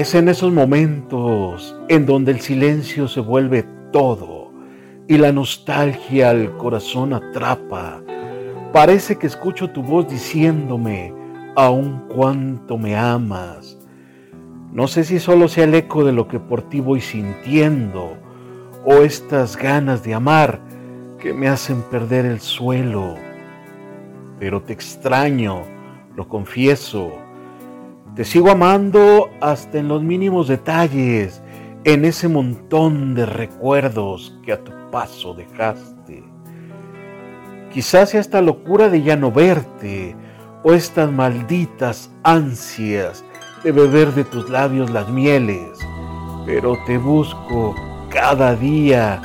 Es en esos momentos en donde el silencio se vuelve todo y la nostalgia al corazón atrapa. Parece que escucho tu voz diciéndome aún cuánto me amas. No sé si solo sea el eco de lo que por ti voy sintiendo o estas ganas de amar que me hacen perder el suelo. Pero te extraño, lo confieso te sigo amando hasta en los mínimos detalles, en ese montón de recuerdos que a tu paso dejaste. Quizás sea esta locura de ya no verte o estas malditas ansias de beber de tus labios las mieles, pero te busco cada día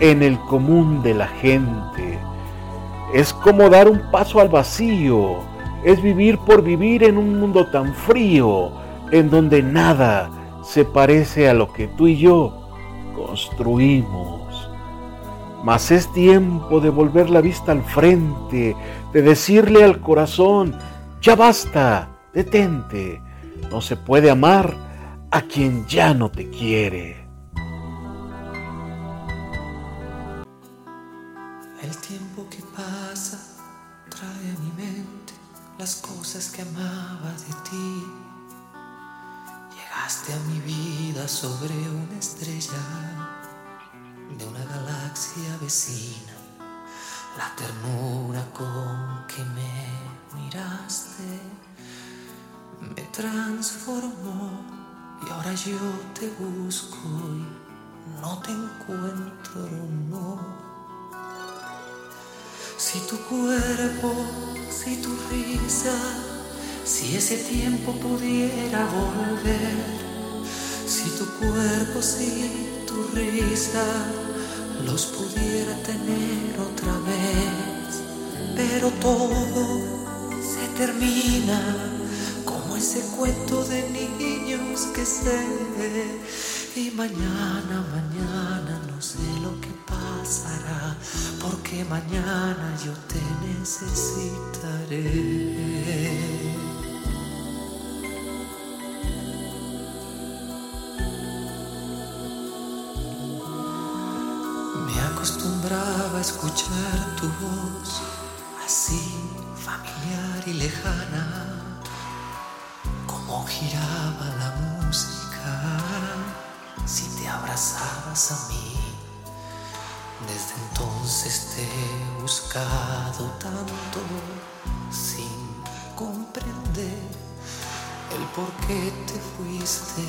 en el común de la gente. Es como dar un paso al vacío es vivir por vivir en un mundo tan frío, en donde nada se parece a lo que tú y yo construimos. Mas es tiempo de volver la vista al frente, de decirle al corazón, ya basta, detente, no se puede amar a quien ya no te quiere. El tiempo que pasa trae a mi mente las cosas que amaba de ti. Llegaste a mi vida sobre una estrella de una galaxia vecina. La ternura con que me miraste me transformó y ahora yo te busco y no te encuentro, no. Si tu cuerpo, si tu risa, si ese tiempo pudiera volver, si tu cuerpo, si tu risa, los pudiera tener otra vez, pero todo se termina como ese cuento de niños que sé, y mañana, mañana no sé mañana yo te necesitaré. Me acostumbraba a escuchar tu voz así familiar y lejana, como giraba la música si te abrazabas a mí. Desde entonces te he buscado tanto sin comprender el por qué te fuiste.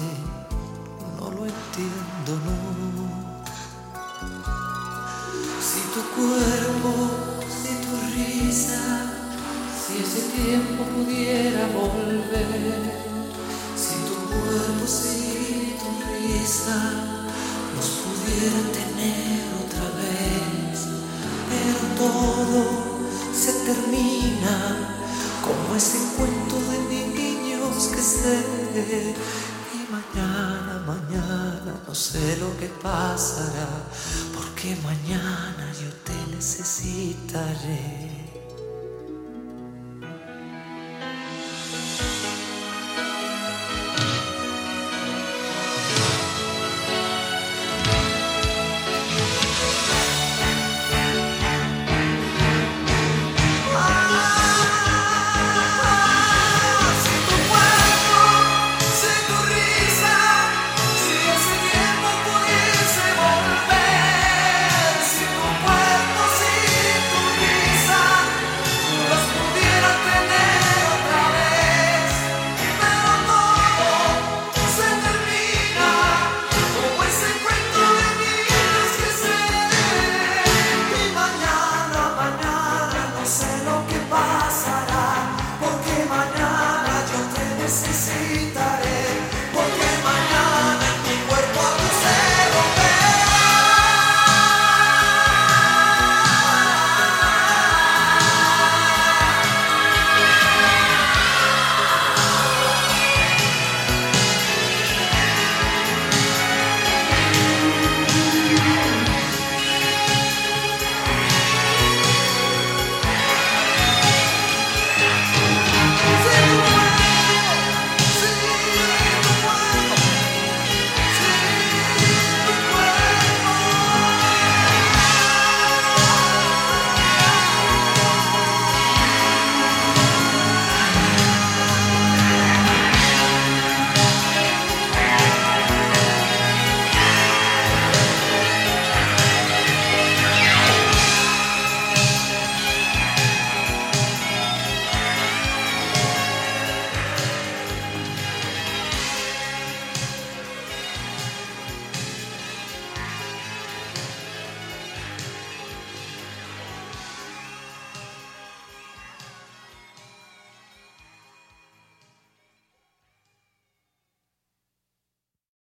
No lo entiendo, no. Si tu cuerpo, si tu risa, si ese tiempo pudiera volver, si tu cuerpo, si tu risa nos pudiera tener todo se termina como ese cuento de niños que sé. Y mañana, mañana no sé lo que pasará, porque mañana yo te necesitaré.